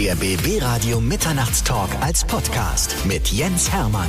Der BB Radio Mitternachtstalk als Podcast mit Jens Hermann.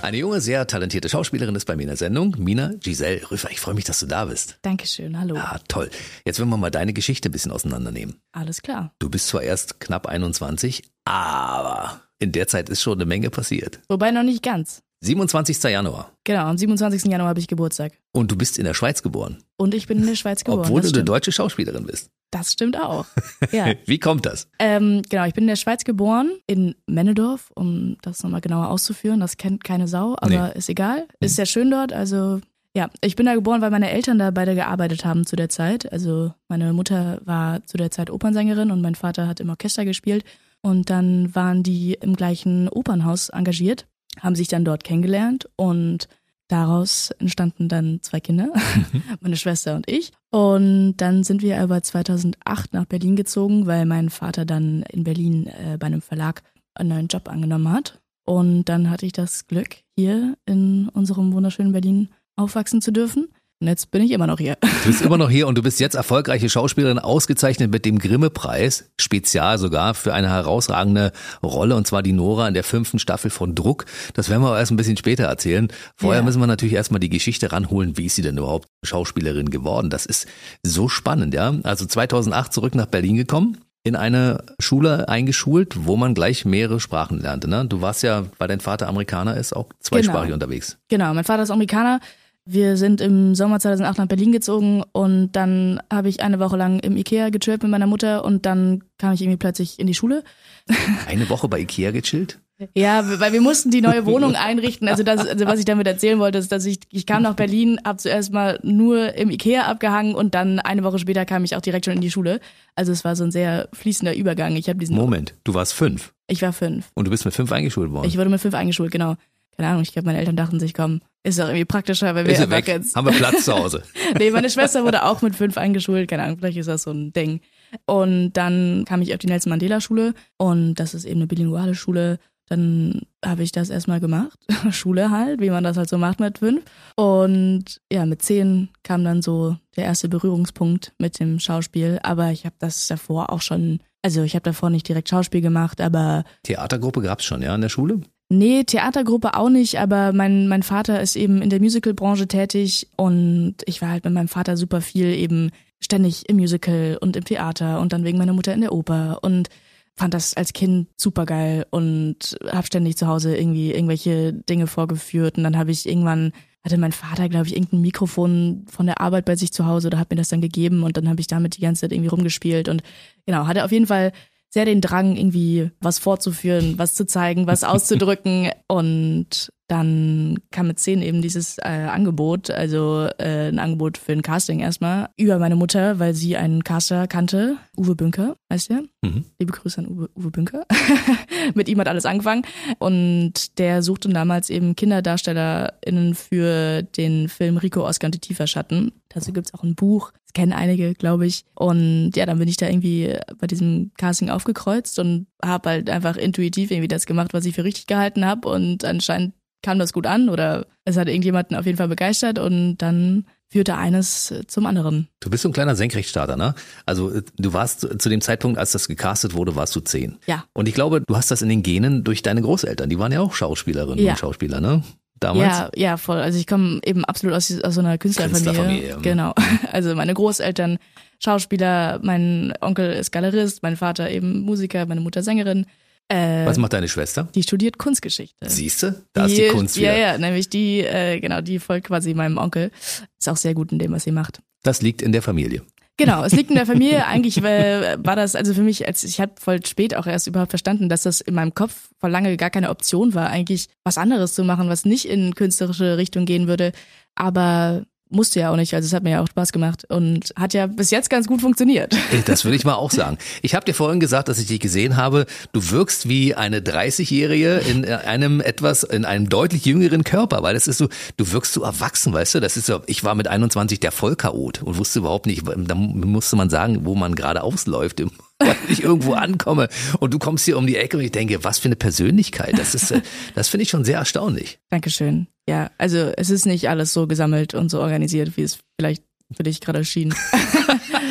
Eine junge, sehr talentierte Schauspielerin ist bei mir in der Sendung. Mina Giselle Rüffer, ich freue mich, dass du da bist. Dankeschön, hallo. Ah, toll. Jetzt wollen wir mal deine Geschichte ein bisschen auseinandernehmen. Alles klar. Du bist zwar erst knapp 21, aber in der Zeit ist schon eine Menge passiert. Wobei noch nicht ganz. 27. Januar. Genau, am 27. Januar habe ich Geburtstag. Und du bist in der Schweiz geboren. Und ich bin in der Schweiz geboren. Obwohl du eine deutsche Schauspielerin bist. Das stimmt auch. Ja. Wie kommt das? ähm, genau, ich bin in der Schweiz geboren, in Männedorf, um das nochmal genauer auszuführen. Das kennt keine Sau, aber Nee. ist egal. Ist sehr schön dort. Also, ja, ich bin da geboren, weil meine Eltern da beide gearbeitet haben zu der Zeit. Also, meine Mutter war zu der Zeit Opernsängerin und mein Vater hat im Orchester gespielt. Und dann waren die im gleichen Opernhaus engagiert, haben sich dann dort kennengelernt und daraus entstanden dann zwei Kinder, meine Schwester und ich. Und dann sind wir aber 2008 nach Berlin gezogen, weil mein Vater dann in Berlin äh, bei einem Verlag einen neuen Job angenommen hat. Und dann hatte ich das Glück, hier in unserem wunderschönen Berlin aufwachsen zu dürfen. Und jetzt bin ich immer noch hier. Du bist immer noch hier und du bist jetzt erfolgreiche Schauspielerin, ausgezeichnet mit dem Grimme-Preis, spezial sogar für eine herausragende Rolle, und zwar die Nora in der fünften Staffel von Druck. Das werden wir aber erst ein bisschen später erzählen. Vorher Ja. müssen wir natürlich erstmal die Geschichte ranholen, wie ist sie denn überhaupt Schauspielerin geworden? Das ist so spannend, ja. Also 2008 zurück nach Berlin gekommen. In eine Schule eingeschult, wo man gleich mehrere Sprachen lernte. Ne? Du warst ja, weil dein Vater Amerikaner ist, auch zweisprachig Genau. unterwegs. Genau, mein Vater ist Amerikaner. Wir sind im Sommer 2008 nach Berlin gezogen und dann habe ich eine Woche lang im Ikea gechillt mit meiner Mutter und dann kam ich irgendwie plötzlich in die Schule. Eine Woche bei Ikea gechillt? Ja, weil wir mussten die neue Wohnung einrichten. Also, das, also was ich damit erzählen wollte, ist, dass ich, ich kam nach Berlin, habe zuerst mal nur im Ikea abgehangen und dann eine Woche später kam ich auch direkt schon in die Schule. Also es war so ein sehr fließender Übergang. Ich habe diesen, Moment, du warst fünf ich war fünf. und du bist mit fünf eingeschult worden. Ich wurde mit fünf eingeschult, genau. Keine Ahnung, ich glaube, meine Eltern dachten sich, komm, ist doch irgendwie praktischer, weil wir Ist weg? jetzt Haben wir Platz zu Hause? nee, meine Schwester wurde auch mit fünf eingeschult, keine Ahnung, vielleicht ist das so ein Ding. Und dann kam ich auf die Nelson Mandela Schule und das ist eben eine bilinguale Schule. Dann habe ich das erstmal gemacht, Schule halt, wie man das halt so macht mit fünf. Und ja, mit zehn kam dann so der erste Berührungspunkt mit dem Schauspiel. Aber ich habe das davor auch schon, also ich habe davor nicht direkt Schauspiel gemacht, aber Theatergruppe gab's schon, ja, in der Schule? Nee, Theatergruppe auch nicht, aber mein, mein Vater ist eben in der Musicalbranche tätig und ich war halt mit meinem Vater super viel eben ständig im Musical und im Theater und dann wegen meiner Mutter in der Oper und fand das als Kind super geil und habe ständig zu Hause irgendwie irgendwelche Dinge vorgeführt und dann habe ich irgendwann hatte mein Vater, glaube ich, irgendein Mikrofon von der Arbeit bei sich zu Hause oder hat mir das dann gegeben und dann habe ich damit die ganze Zeit irgendwie rumgespielt und genau, hatte auf jeden Fall sehr den Drang, irgendwie was vorzuführen, was zu zeigen, was auszudrücken. Und dann kam mit zehn eben dieses äh, Angebot, also äh, ein Angebot für ein Casting erstmal, über meine Mutter, weil sie einen Caster kannte, Uwe Bünker, weißt du? Mhm. Liebe Grüße an Uwe, Uwe Bünker. mit ihm hat alles angefangen. Und der suchte damals eben KinderdarstellerInnen für den Film Rico Oscar und die Tieferschatten. Dazu gibt's auch ein Buch. Das kennen einige, glaube ich. Und ja, dann bin ich da irgendwie bei diesem Casting aufgekreuzt und habe halt einfach intuitiv irgendwie das gemacht, was ich für richtig gehalten habe. Und anscheinend kam das gut an oder es hat irgendjemanden auf jeden Fall begeistert und dann führte eines zum anderen. Du bist so ein kleiner Senkrechtstarter, ne? Also äh, du warst zu zu dem Zeitpunkt, als das gecastet wurde, warst du zehn. Ja. Und ich glaube, du hast das in den Genen durch deine Großeltern. Die waren ja auch Schauspielerinnen Ja. und Schauspieler, ne? Damals. Ja, ja, voll. Also ich komme eben absolut aus, aus so einer Künstlerfamilie. Künstlerfamilie, mhm. Genau. Also meine Großeltern Schauspieler, mein Onkel ist Galerist, mein Vater eben Musiker, meine Mutter Sängerin. Äh, Was macht deine Schwester? die studiert Kunstgeschichte. Siehste? Da ist die Kunst Ja, wieder. ja, nämlich die, äh, genau, die folgt quasi meinem Onkel. Ist auch sehr gut in dem, was sie macht. Das liegt in der Familie. Genau, es liegt in der Familie. Eigentlich äh, war das also für mich, als ich habe voll spät auch erst überhaupt verstanden, dass das in meinem Kopf vor lange gar keine Option war, eigentlich was anderes zu machen, was nicht in künstlerische Richtung gehen würde. Aber musste ja auch nicht. Also es hat mir ja auch Spaß gemacht und hat ja bis jetzt ganz gut funktioniert. Das würde ich mal auch sagen. Ich habe dir vorhin gesagt, dass ich dich gesehen habe. Du wirkst wie eine 30-Jährige in äh, einem etwas, in einem deutlich jüngeren Körper, weil das ist so, du wirkst so erwachsen, weißt du? Das ist so, ich war mit 21 der Vollchaot und wusste überhaupt nicht, da musste man sagen, wo man gerade ausläuft, im- weil ich irgendwo ankomme. Und du kommst hier um die Ecke und ich denke, was für eine Persönlichkeit. Das ist, äh, das finde ich schon sehr erstaunlich. Dankeschön. Ja, also es ist nicht alles so gesammelt und so organisiert, wie es vielleicht für dich gerade schien.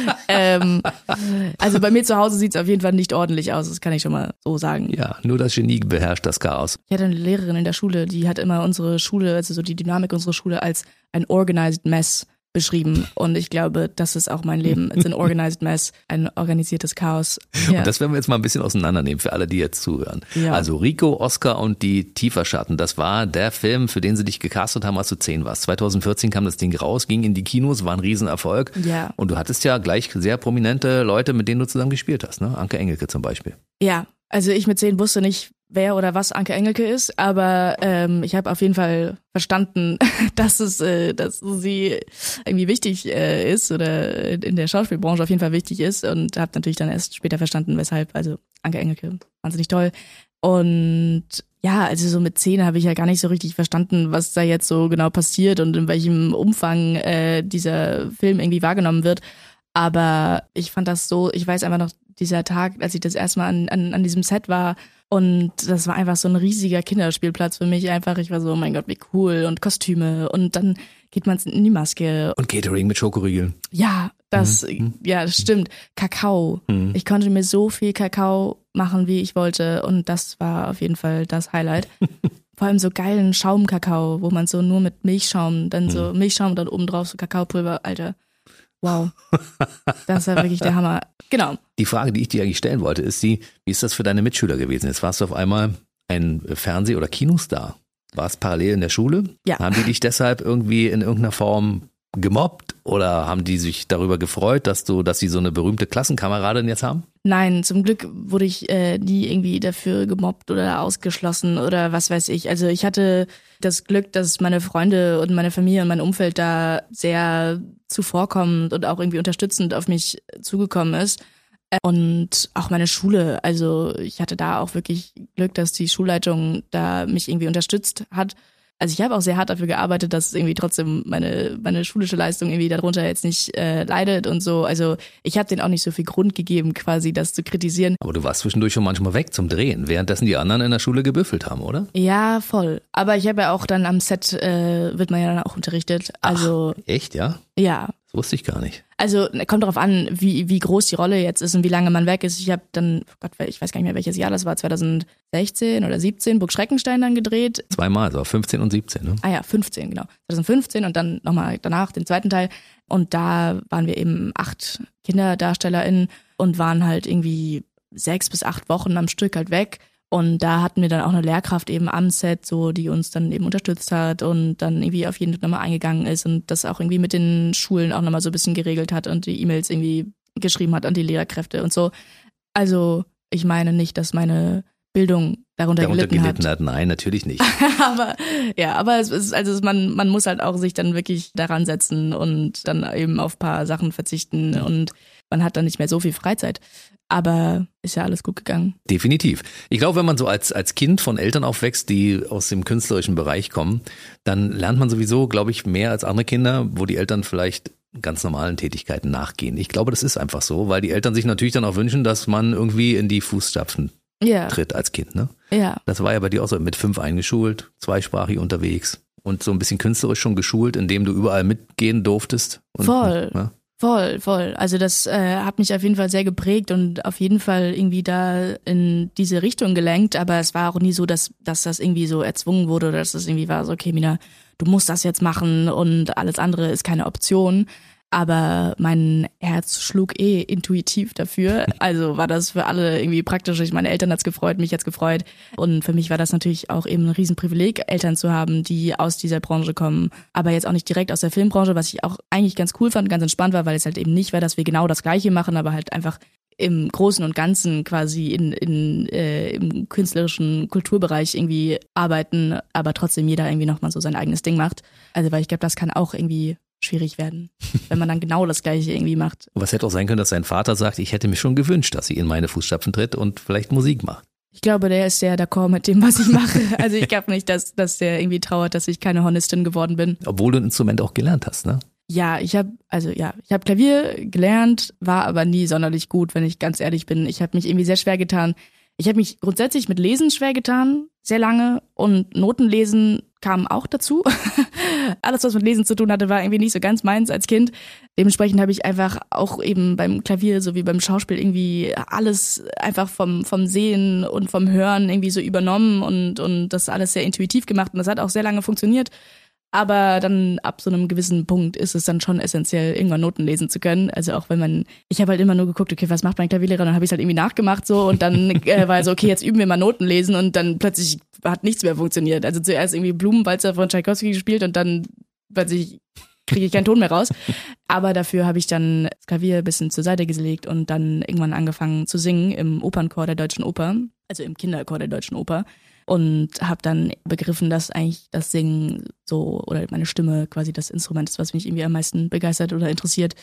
ähm, Also bei mir zu Hause sieht es auf jeden Fall nicht ordentlich aus, das kann ich schon mal so sagen. Ja, nur das Genie beherrscht das Chaos. Ich hatte eine Lehrerin in der Schule, die hat immer unsere Schule, also so die Dynamik unserer Schule als ein organized mess beschrieben. Und ich glaube, das ist auch mein Leben. It's an organized mess, ein organisiertes Chaos. Ja. Und das werden wir jetzt mal ein bisschen auseinandernehmen für alle, die jetzt zuhören. Ja. Also Rico, Oscar und die Tieferschatten, das war der Film, für den sie dich gecastet haben, als du zehn warst. 2014 kam das Ding raus, ging in die Kinos, war ein Riesenerfolg. Ja. Und du hattest ja gleich sehr prominente Leute, mit denen du zusammen gespielt hast, ne? Anke Engelke zum Beispiel. Ja, also ich mit zehn wusste nicht, wer oder was Anke Engelke ist, aber ähm, ich habe auf jeden Fall verstanden, dass es, äh, dass sie irgendwie wichtig äh, ist oder in der Schauspielbranche auf jeden Fall wichtig ist und habe natürlich dann erst später verstanden, weshalb. Also Anke Engelke, wahnsinnig toll. Und ja, also so mit zehn habe ich ja gar nicht so richtig verstanden, was da jetzt so genau passiert und in welchem Umfang äh, dieser Film irgendwie wahrgenommen wird. Aber ich fand das so, ich weiß einfach noch, dieser Tag, als ich das erste Mal an, an, an diesem Set war, und das war einfach so ein riesiger Kinderspielplatz für mich. Einfach, ich war so, oh mein Gott, wie cool. Und Kostüme. Und dann geht man in die Maske. Und Catering mit Schokoriegeln. Ja, das, mhm. ja, das stimmt. Kakao. Mhm. Ich konnte mir so viel Kakao machen, wie ich wollte. Und das war auf jeden Fall das Highlight. Vor allem so geilen Schaumkakao, wo man so nur mit Milchschaum, dann so mhm. Milchschaum, dann oben drauf so Kakaopulver, Alter. Wow. Das war wirklich der Hammer. Genau. Die Frage, die ich dir eigentlich stellen wollte, ist die, wie ist das für deine Mitschüler gewesen? Jetzt warst du auf einmal ein Fernseh- oder Kinostar. Warst parallel in der Schule? Ja. Haben die dich deshalb irgendwie in irgendeiner Form gemobbt oder haben die sich darüber gefreut, dass du, dass sie so eine berühmte Klassenkameradin jetzt haben? Nein, zum Glück wurde ich äh, nie irgendwie dafür gemobbt oder ausgeschlossen oder was weiß ich. Also ich hatte das Glück, dass meine Freunde und meine Familie und mein Umfeld da sehr zuvorkommend und auch irgendwie unterstützend auf mich zugekommen ist. Und auch meine Schule, also ich hatte da auch wirklich Glück, dass die Schulleitung da mich irgendwie unterstützt hat also ich habe auch sehr hart dafür gearbeitet, dass irgendwie trotzdem meine meine schulische Leistung irgendwie darunter jetzt nicht äh, leidet und so. Also ich habe denen auch nicht so viel Grund gegeben, quasi das zu kritisieren. Aber du warst zwischendurch schon manchmal weg zum Drehen, währenddessen die anderen in der Schule gebüffelt haben, oder? Ja, voll. Aber ich habe ja auch dann am Set äh, wird man ja dann auch unterrichtet. Also Ach, echt, ja? Ja, das wusste ich gar nicht. Also kommt darauf an, wie, wie groß die Rolle jetzt ist und wie lange man weg ist. Ich habe dann, oh Gott, ich weiß gar nicht mehr, welches Jahr das war, 2016 oder 17, Burg Schreckenstein dann gedreht. Zweimal, so 15 und 17, ne? Ah ja, 15, genau. 2015 und dann nochmal danach den zweiten Teil. Und da waren wir eben acht KinderdarstellerInnen und waren halt irgendwie sechs bis acht Wochen am Stück halt weg. Und da hatten wir dann auch eine Lehrkraft eben am Set, so die uns dann eben unterstützt hat und dann irgendwie auf jeden nochmal eingegangen ist und das auch irgendwie mit den Schulen auch nochmal so ein bisschen geregelt hat und die E-Mails irgendwie geschrieben hat an die Lehrkräfte und so. Also ich meine nicht, dass meine Bildung darunter, darunter gelitten, gelitten hat. hat. Nein, natürlich nicht. aber ja, aber es ist also man man muss halt auch sich dann wirklich daran setzen und dann eben auf paar Sachen verzichten und man hat dann nicht mehr so viel Freizeit. Aber ist ja alles gut gegangen. Definitiv. Ich glaube, wenn man so als, als Kind von Eltern aufwächst, die aus dem künstlerischen Bereich kommen, dann lernt man sowieso, glaube ich, mehr als andere Kinder, wo die Eltern vielleicht ganz normalen Tätigkeiten nachgehen. Ich glaube, das ist einfach so, weil die Eltern sich natürlich dann auch wünschen, dass man irgendwie in die Fußstapfen ja. tritt als Kind. Ne? Ja. Das war ja bei dir auch so mit fünf eingeschult, zweisprachig unterwegs und so ein bisschen künstlerisch schon geschult, indem du überall mitgehen durftest. Und, Voll. Ne? Voll, voll. Also das äh, hat mich auf jeden Fall sehr geprägt und auf jeden Fall irgendwie da in diese Richtung gelenkt. Aber es war auch nie so, dass, dass das irgendwie so erzwungen wurde oder dass das irgendwie war so, okay, Mina, du musst das jetzt machen und alles andere ist keine Option aber mein Herz schlug eh intuitiv dafür. Also war das für alle irgendwie praktisch. Ich meine Eltern hat's gefreut, mich hat's gefreut. Und für mich war das natürlich auch eben ein Riesenprivileg, Eltern zu haben, die aus dieser Branche kommen. Aber jetzt auch nicht direkt aus der Filmbranche, was ich auch eigentlich ganz cool fand, ganz entspannt war, weil es halt eben nicht war, dass wir genau das Gleiche machen, aber halt einfach im Großen und Ganzen quasi in, in äh, im künstlerischen Kulturbereich irgendwie arbeiten, aber trotzdem jeder irgendwie nochmal so sein eigenes Ding macht. Also weil ich glaube, das kann auch irgendwie schwierig werden, wenn man dann genau das Gleiche irgendwie macht. Was hätte auch sein können, dass sein Vater sagt, ich hätte mir schon gewünscht, dass sie in meine Fußstapfen tritt und vielleicht Musik macht. Ich glaube, der ist sehr d'accord mit dem, was ich mache. Also ich glaube nicht, dass, dass der irgendwie trauert, dass ich keine Hornistin geworden bin. Obwohl du ein Instrument auch gelernt hast, ne? Ja, ich habe also ja, ich habe Klavier gelernt, war aber nie sonderlich gut, wenn ich ganz ehrlich bin. Ich habe mich irgendwie sehr schwer getan. Ich habe mich grundsätzlich mit Lesen schwer getan, sehr lange und Notenlesen kam auch dazu. alles, was mit Lesen zu tun hatte, war irgendwie nicht so ganz meins als Kind. Dementsprechend habe ich einfach auch eben beim Klavier sowie beim Schauspiel irgendwie alles einfach vom, vom Sehen und vom Hören irgendwie so übernommen und, und das alles sehr intuitiv gemacht. Und das hat auch sehr lange funktioniert. Aber dann ab so einem gewissen Punkt ist es dann schon essentiell, irgendwann Noten lesen zu können. Also auch wenn man, ich habe halt immer nur geguckt, okay, was macht mein Klavierlehrer? Dann habe ich halt irgendwie nachgemacht so und dann äh, war so, okay, jetzt üben wir mal Noten lesen und dann plötzlich hat nichts mehr funktioniert. Also zuerst irgendwie Blumenwalzer von Tchaikovsky gespielt und dann plötzlich kriege ich keinen Ton mehr raus. Aber dafür habe ich dann das Klavier ein bisschen zur Seite gelegt und dann irgendwann angefangen zu singen im Opernchor der Deutschen Oper, also im Kinderchor der Deutschen Oper und habe dann begriffen, dass eigentlich das Singen so oder meine Stimme quasi das Instrument ist, was mich irgendwie am meisten begeistert oder interessiert.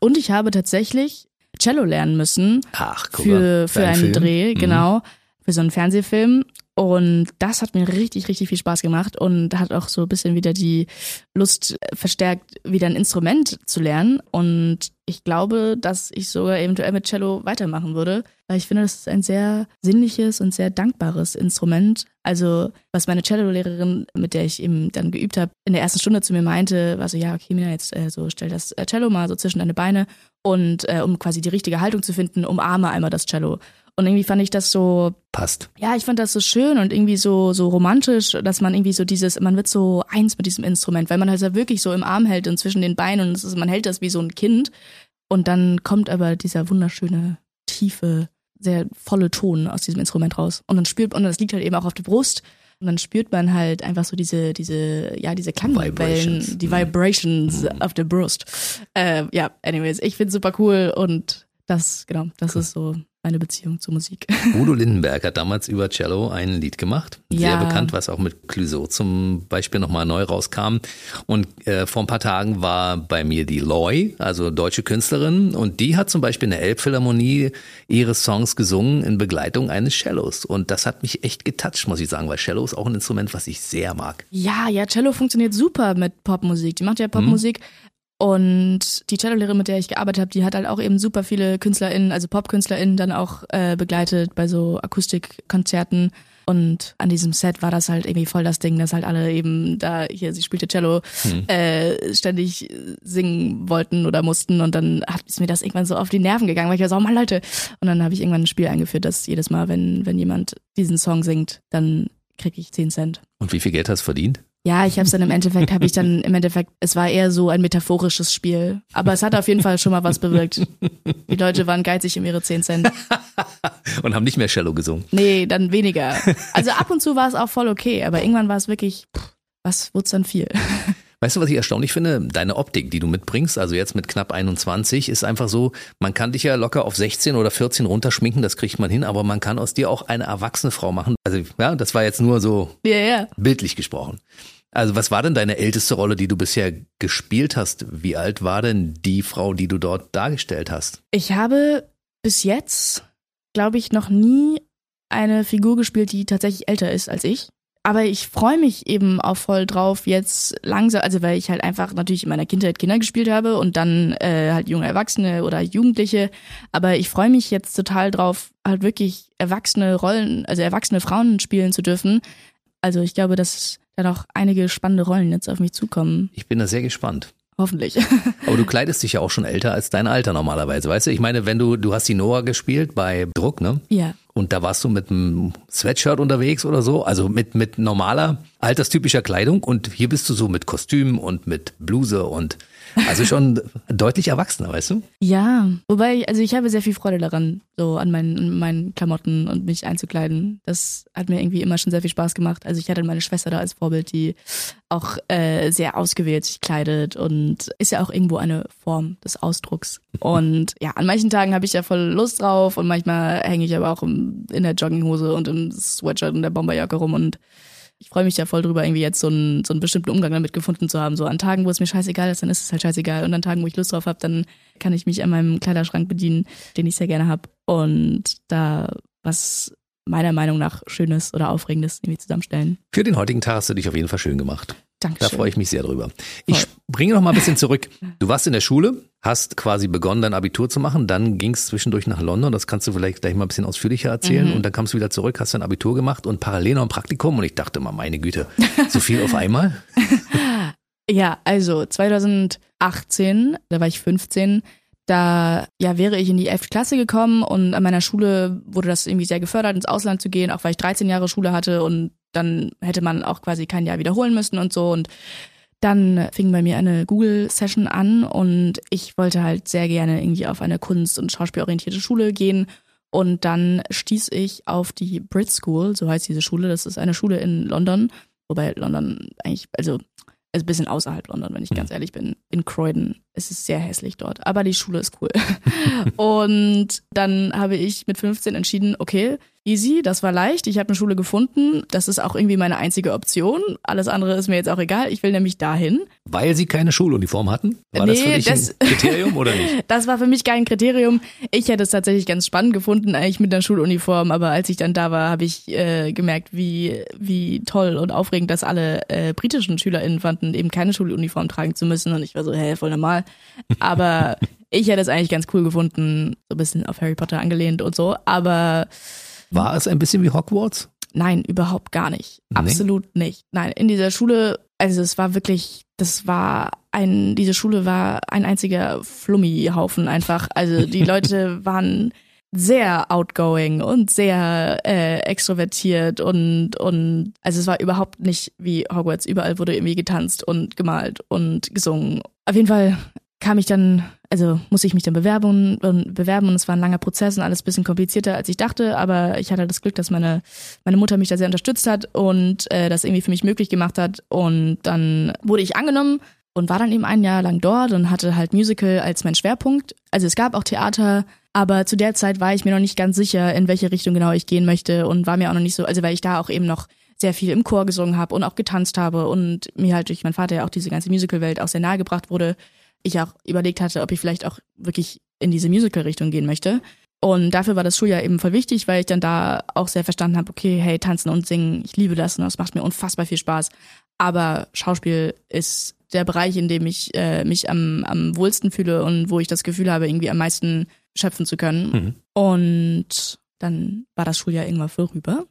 Und ich habe tatsächlich Cello lernen müssen Ach, guck für, für einen Film. Dreh, Mhm. genau, für so einen Fernsehfilm. Und das hat mir richtig, richtig viel Spaß gemacht und hat auch so ein bisschen wieder die Lust verstärkt, wieder ein Instrument zu lernen. Und ich glaube, dass ich sogar eventuell mit Cello weitermachen würde, weil ich finde, das ist ein sehr sinnliches und sehr dankbares Instrument. Also, was meine Cello-Lehrerin, mit der ich eben dann geübt habe, in der ersten Stunde zu mir meinte, war so, ja, okay, Mina, jetzt äh, so stell das äh, Cello mal so zwischen deine Beine und äh, um quasi die richtige Haltung zu finden, umarme einmal das Cello. Und irgendwie fand ich das so Passt. ja, ich fand das so schön und irgendwie so, so romantisch, dass man irgendwie so dieses, man wird so eins mit diesem Instrument, weil man halt ja wirklich so im Arm hält und zwischen den Beinen und ist, man hält das wie so ein Kind. Und dann kommt aber dieser wunderschöne, tiefe, sehr volle Ton aus diesem Instrument raus. Und dann spürt, und das liegt halt eben auch auf der Brust. Und dann spürt man halt einfach so diese, diese, ja, diese Klangwellen, Vibrations. die Mhm. Vibrations auf der Brust. Äh, ja, anyways, ich find's super cool und das, genau, das ist so meine Beziehung zur Musik. Udo Lindenberg hat damals über Cello ein Lied gemacht, sehr Ja. bekannt, was auch mit Clouseau zum Beispiel nochmal neu rauskam. Und äh, vor ein paar Tagen war bei mir die Loy, also deutsche Künstlerin, und die hat zum Beispiel in der Elbphilharmonie ihre Songs gesungen in Begleitung eines Cellos. Und das hat mich echt getoucht, muss ich sagen, weil Cello ist auch ein Instrument, was ich sehr mag. Ja, ja, Cello funktioniert super mit Popmusik. Die macht ja Popmusik. Und die Cellolehrerin, mit der ich gearbeitet habe, die hat halt auch eben super viele KünstlerInnen, also PopkünstlerInnen, dann auch äh, begleitet bei so Akustikkonzerten. Und an diesem Set war das halt irgendwie voll das Ding, dass halt alle eben da, hier, sie spielte Cello, äh, ständig singen wollten oder mussten. Und dann hat ist mir das irgendwann so auf die Nerven gegangen, weil ich war so, oh Mann, Leute. Und dann habe ich irgendwann ein Spiel eingeführt, dass jedes Mal, wenn, wenn jemand diesen Song singt, dann kriege ich 10 Cent. Und wie viel Geld hast du verdient? Ja, ich habe es dann im Endeffekt, habe ich dann im Endeffekt, es war eher so ein metaphorisches Spiel. Aber es hat auf jeden Fall schon mal was bewirkt. Die Leute waren geizig um ihre 10 Cent. Und haben nicht mehr Cello gesungen. Nee, dann weniger. Also ab und zu war es auch voll okay, aber irgendwann war es wirklich, was wurde dann viel? Weißt du, was ich erstaunlich finde? Deine Optik, die du mitbringst, also jetzt mit knapp 21, ist einfach so, man kann dich ja locker auf 16 oder 14 runterschminken, das kriegt man hin, aber man kann aus dir auch eine erwachsene Frau machen. Also, ja, das war jetzt nur so Ja, ja. bildlich gesprochen. Also, was war denn deine älteste Rolle, die du bisher gespielt hast? Wie alt war denn die Frau, die du dort dargestellt hast? Ich habe bis jetzt, glaube ich, noch nie eine Figur gespielt, die tatsächlich älter ist als ich. Aber ich freue mich eben auch voll drauf, jetzt langsam, also weil ich halt einfach natürlich in meiner Kindheit Kinder gespielt habe und dann äh, halt junge Erwachsene oder Jugendliche. Aber ich freue mich jetzt total drauf, halt wirklich erwachsene Rollen, also erwachsene Frauen spielen zu dürfen. Also ich glaube, dass da noch einige spannende Rollen jetzt auf mich zukommen. Ich bin da sehr gespannt. Hoffentlich. Aber du kleidest dich ja auch schon älter als dein Alter normalerweise, weißt du? Ich meine, wenn du, du hast die Noah gespielt bei Druck, ne? ja. Und da warst du mit einem Sweatshirt unterwegs oder so, also mit, mit normaler, alterstypischer Kleidung. Und hier bist du so mit Kostüm und mit Bluse und also schon deutlich erwachsener, weißt du? Ja, wobei, also ich habe sehr viel Freude daran, so an meinen, an meinen Klamotten und mich einzukleiden. Das hat mir irgendwie immer schon sehr viel Spaß gemacht. Also ich hatte meine Schwester da als Vorbild, die auch äh, sehr ausgewählt sich kleidet und ist ja auch irgendwo eine Form des Ausdrucks. Und ja, an manchen Tagen habe ich ja voll Lust drauf und manchmal hänge ich aber auch im, in der Jogginghose und im Sweatshirt und der Bomberjacke rum und ich freue mich ja voll drüber, irgendwie jetzt so einen, so einen bestimmten Umgang damit gefunden zu haben. So an Tagen, wo es mir scheißegal ist, dann ist es halt scheißegal. Und an Tagen, wo ich Lust drauf habe, dann kann ich mich an meinem Kleiderschrank bedienen, den ich sehr gerne habe. Und da was meiner Meinung nach Schönes oder Aufregendes irgendwie zusammenstellen. Für den heutigen Tag hast du dich auf jeden Fall schön gemacht. Da Dankeschön. freue ich mich sehr drüber. Ich Voll. bringe noch mal ein bisschen zurück. Du warst in der Schule, hast quasi begonnen, dein Abitur zu machen, dann ging es zwischendurch nach London, das kannst du vielleicht gleich mal ein bisschen ausführlicher erzählen Mhm. und dann kamst du wieder zurück, hast dein Abitur gemacht und parallel noch ein Praktikum und ich dachte mal, meine Güte, so viel auf einmal? Ja, also 2018, da war ich 15, da ja wäre ich in die 11. Klasse gekommen und an meiner Schule wurde das irgendwie sehr gefördert, ins Ausland zu gehen, auch weil ich 13 Jahre Schule hatte und dann hätte man auch quasi kein Jahr wiederholen müssen und so und dann fing bei mir eine Google-Session an und ich wollte halt sehr gerne irgendwie auf eine kunst- und schauspielorientierte Schule gehen. Und dann stieß ich auf die Brit School, so heißt diese Schule. Das ist eine Schule in London, wobei London eigentlich, also also ein bisschen außerhalb London, wenn ich ganz ehrlich bin. In Croydon ist es sehr hässlich dort, aber die Schule ist cool. und dann habe ich mit 15 entschieden, okay, easy, das war leicht, ich habe eine Schule gefunden, das ist auch irgendwie meine einzige Option. Alles andere ist mir jetzt auch egal, ich will nämlich dahin. Weil sie keine Schuluniform hatten? War Nee, das für dich das- ein Kriterium oder nicht? Das war für mich kein Kriterium. Ich hätte es tatsächlich ganz spannend gefunden, eigentlich mit einer Schuluniform, aber als ich dann da war, habe ich äh, gemerkt, wie, wie toll und aufregend das alle äh, britischen SchülerInnen fanden, eben keine Schuluniform tragen zu müssen. Und ich war so, hä, voll normal. Aber ich hätte es eigentlich ganz cool gefunden, so ein bisschen auf Harry Potter angelehnt und so. Aber War es ein bisschen wie Hogwarts? Nein, überhaupt gar nicht. Nee? Absolut nicht. Nein, in dieser Schule, also es war wirklich, das war ein, diese Schule war ein einziger Flummihaufen einfach. Also die Leute waren sehr outgoing und sehr äh, extrovertiert und und also es war überhaupt nicht wie Hogwarts. Überall wurde irgendwie getanzt und gemalt und gesungen. Auf jeden Fall kam ich dann, also musste ich mich dann bewerben und bewerben und es war ein langer Prozess und alles ein bisschen komplizierter als ich dachte, aber ich hatte das Glück, dass meine meine Mutter mich da sehr unterstützt hat und äh, das irgendwie für mich möglich gemacht hat und dann wurde ich angenommen und war dann eben ein Jahr lang dort und hatte halt Musical als mein Schwerpunkt. Also es gab auch Theater, aber zu der Zeit war ich mir noch nicht ganz sicher, in welche Richtung genau ich gehen möchte und war mir auch noch nicht so, also weil ich da auch eben noch sehr viel im Chor gesungen habe und auch getanzt habe und mir halt durch meinen Vater ja auch diese ganze Musical-Welt auch sehr nahe gebracht wurde. Ich auch überlegt hatte, ob ich vielleicht auch wirklich in diese Musical-Richtung gehen möchte. Und dafür war das Schuljahr eben voll wichtig, weil ich dann da auch sehr verstanden habe, okay, hey, tanzen und singen, ich liebe das und das macht mir unfassbar viel Spaß. Aber Schauspiel ist der Bereich, in dem ich äh, mich am, am wohlsten fühle und wo ich das Gefühl habe, irgendwie am meisten schöpfen zu können. Mhm. Und dann war das Schuljahr irgendwann vorüber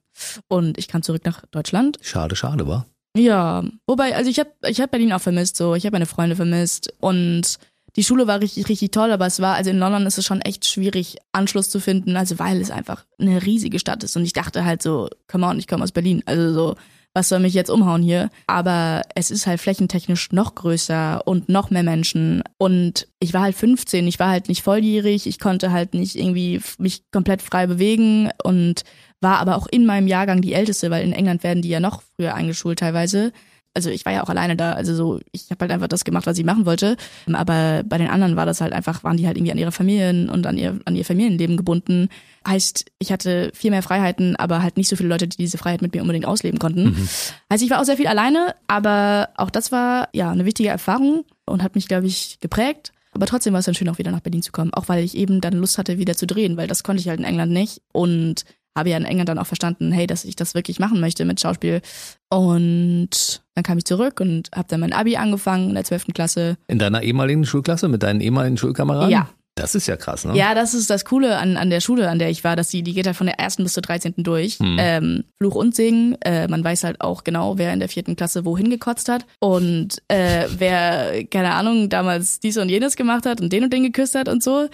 und ich kam zurück nach Deutschland. Schade, schade, war. Ja, wobei, also ich habe ich hab Berlin auch vermisst, so ich habe meine Freunde vermisst und die Schule war richtig, richtig toll, aber es war, also in London ist es schon echt schwierig, Anschluss zu finden, also weil es einfach eine riesige Stadt ist und ich dachte halt so, come on, ich komme aus Berlin, also so, was soll mich jetzt umhauen hier? Aber es ist halt flächentechnisch noch größer und noch mehr Menschen und ich war halt 15, ich war halt nicht volljährig, ich konnte halt nicht irgendwie mich komplett frei bewegen und war aber auch in meinem Jahrgang die Älteste, weil in England werden die ja noch früher eingeschult teilweise. Also ich war ja auch alleine da, also so, ich habe halt einfach das gemacht, was ich machen wollte. Aber bei den anderen war das halt einfach, waren die halt irgendwie an ihre Familien und an ihr, an ihr Familienleben gebunden. Heißt, ich hatte viel mehr Freiheiten, aber halt nicht so viele Leute, die diese Freiheit mit mir unbedingt ausleben konnten. Heißt, ich war auch sehr viel alleine, aber auch das war ja eine wichtige Erfahrung und hat mich, glaube ich, geprägt. Aber trotzdem war es dann schön, auch wieder nach Berlin zu kommen, auch weil ich eben dann Lust hatte, wieder zu drehen, weil das konnte ich halt in England nicht und habe ja in England dann auch verstanden, hey, dass ich das wirklich machen möchte mit Schauspiel. Und dann kam ich zurück und habe dann mein Abi angefangen in der 12. Klasse. In deiner ehemaligen Schulklasse mit deinen ehemaligen Schulkameraden? Ja. Das ist ja krass, ne? Ja, das ist das Coole an, an der Schule, an der ich war, dass die, die geht halt von der ersten bis zur 13. durch. Ähm, Fluch und Segen. Äh, man weiß halt auch genau, wer in der vierten Klasse wohin gekotzt hat. Und äh, wer, keine Ahnung, damals dies und jenes gemacht hat und den und den geküsst hat und so.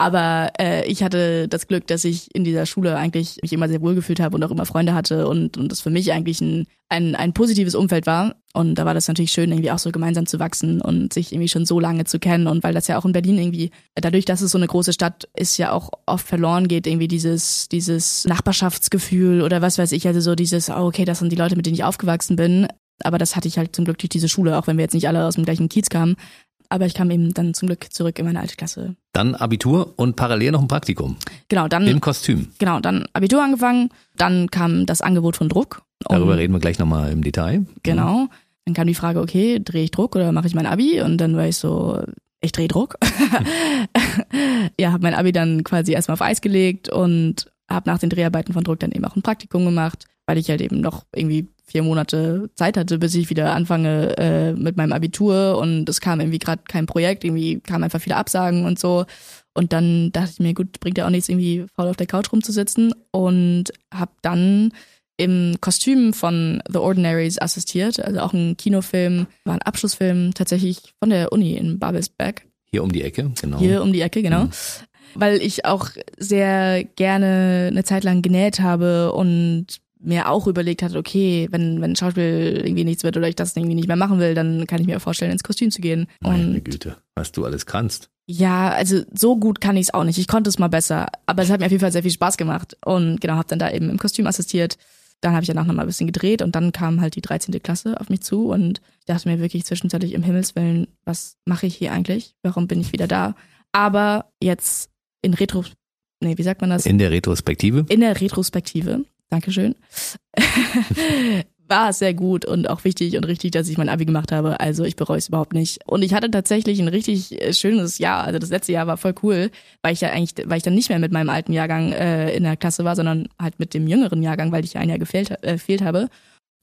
Aber äh, ich hatte das Glück, dass ich in dieser Schule eigentlich mich immer sehr wohl gefühlt habe und auch immer Freunde hatte und, und das für mich eigentlich ein, ein, ein positives Umfeld war. Und da war das natürlich schön, irgendwie auch so gemeinsam zu wachsen und sich irgendwie schon so lange zu kennen. Und weil das ja auch in Berlin irgendwie, dadurch, dass es so eine große Stadt ist, ja auch oft verloren geht, irgendwie dieses, dieses Nachbarschaftsgefühl oder was weiß ich, also so dieses, oh, okay, das sind die Leute, mit denen ich aufgewachsen bin. Aber das hatte ich halt zum Glück durch diese Schule, auch wenn wir jetzt nicht alle aus dem gleichen Kiez kamen. Aber ich kam eben dann zum Glück zurück in meine alte Klasse. Dann Abitur und parallel noch ein Praktikum. Genau, dann Im Kostüm. genau, dann Abitur angefangen, dann kam das Angebot von Druck. Darüber reden wir gleich nochmal im Detail. Genau. Dann kam die Frage, okay, drehe ich Druck oder mache ich mein Abi? Und dann war ich so, ich drehe Druck. ja, habe mein Abi dann quasi erstmal auf Eis gelegt und habe nach den Dreharbeiten von Druck dann eben auch ein Praktikum gemacht, weil ich halt eben noch irgendwie vier Monate Zeit hatte, bis ich wieder anfange äh, mit meinem Abitur und es kam irgendwie gerade kein Projekt, irgendwie kamen einfach viele Absagen und so. Und dann dachte ich mir, gut, bringt ja auch nichts, irgendwie faul auf der Couch rumzusitzen und habe dann im Kostüm von The Ordinaries assistiert, also auch ein Kinofilm, war ein Abschlussfilm tatsächlich von der Uni in Babelsberg. Hier um die Ecke, genau. Hier um die Ecke, genau. Mhm. Weil ich auch sehr gerne eine Zeit lang genäht habe und mir auch überlegt hatte, okay, wenn, wenn Schauspiel irgendwie nichts wird oder ich das irgendwie nicht mehr machen will, dann kann ich mir vorstellen, ins Kostüm zu gehen. Meine Güte, was du alles kannst. Ja, also so gut kann ich es auch nicht. Ich konnte es mal besser, aber es hat mir auf jeden Fall sehr viel Spaß gemacht und genau, habe dann da eben im Kostüm assistiert. Dann habe ich danach nochmal ein bisschen gedreht und dann kam halt die 13. Klasse auf mich zu und ich dachte mir wirklich zwischenzeitlich im Himmelswillen, was mache ich hier eigentlich? Warum bin ich wieder da? Aber jetzt in Retro, nee, wie sagt man das? In der Retrospektive? In der Retrospektive. Dankeschön. war sehr gut und auch wichtig und richtig, dass ich mein Abi gemacht habe. Also ich bereue es überhaupt nicht. Und ich hatte tatsächlich ein richtig äh, schönes Jahr. Also das letzte Jahr war voll cool, weil ich ja eigentlich, weil ich dann nicht mehr mit meinem alten Jahrgang äh, in der Klasse war, sondern halt mit dem jüngeren Jahrgang, weil ich ja ein Jahr gefehlt, äh, gefehlt habe.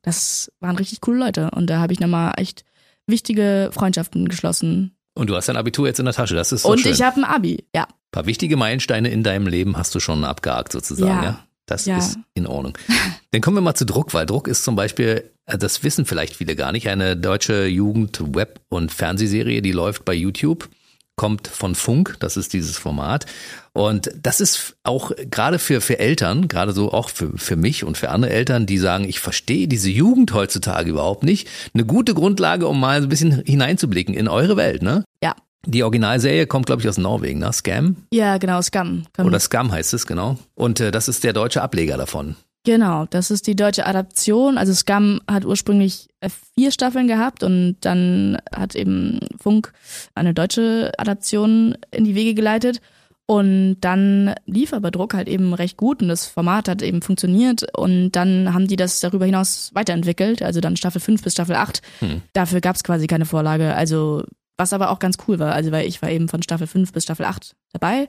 Das waren richtig coole Leute. Und da habe ich nochmal echt wichtige Freundschaften geschlossen. Und du hast dein Abitur jetzt in der Tasche, das ist so Und schön. ich habe ein Abi, ja. Ein paar wichtige Meilensteine in deinem Leben hast du schon abgehakt sozusagen, ja? ja? Das ja. ist in Ordnung. Dann kommen wir mal zu Druck, weil Druck ist zum Beispiel, äh, das wissen vielleicht viele gar nicht, eine deutsche Jugend-Web- und Fernsehserie, die läuft bei YouTube, kommt von Funk, das ist dieses Format. Und das ist auch gerade für, für Eltern, gerade so auch für, für mich und für andere Eltern, die sagen, ich verstehe diese Jugend heutzutage überhaupt nicht, eine gute Grundlage, um mal ein bisschen hineinzublicken in eure Welt, ne? Ja, die Originalserie kommt, glaube ich, aus Norwegen, ne? Scam? Ja, genau, Scam. Komm. Oder Scam heißt es, genau. Und äh, das ist der deutsche Ableger davon. Genau, das ist die deutsche Adaption. Also Scam hat ursprünglich äh, vier Staffeln gehabt und dann hat eben Funk eine deutsche Adaption in die Wege geleitet. Und dann lief aber Druck halt eben recht gut und das Format hat eben funktioniert und dann haben die das darüber hinaus weiterentwickelt, also dann Staffel 5 bis Staffel 8. Hm. Dafür gab es quasi keine Vorlage. Also was aber auch ganz cool war, also weil ich war eben von Staffel 5 bis Staffel 8 dabei.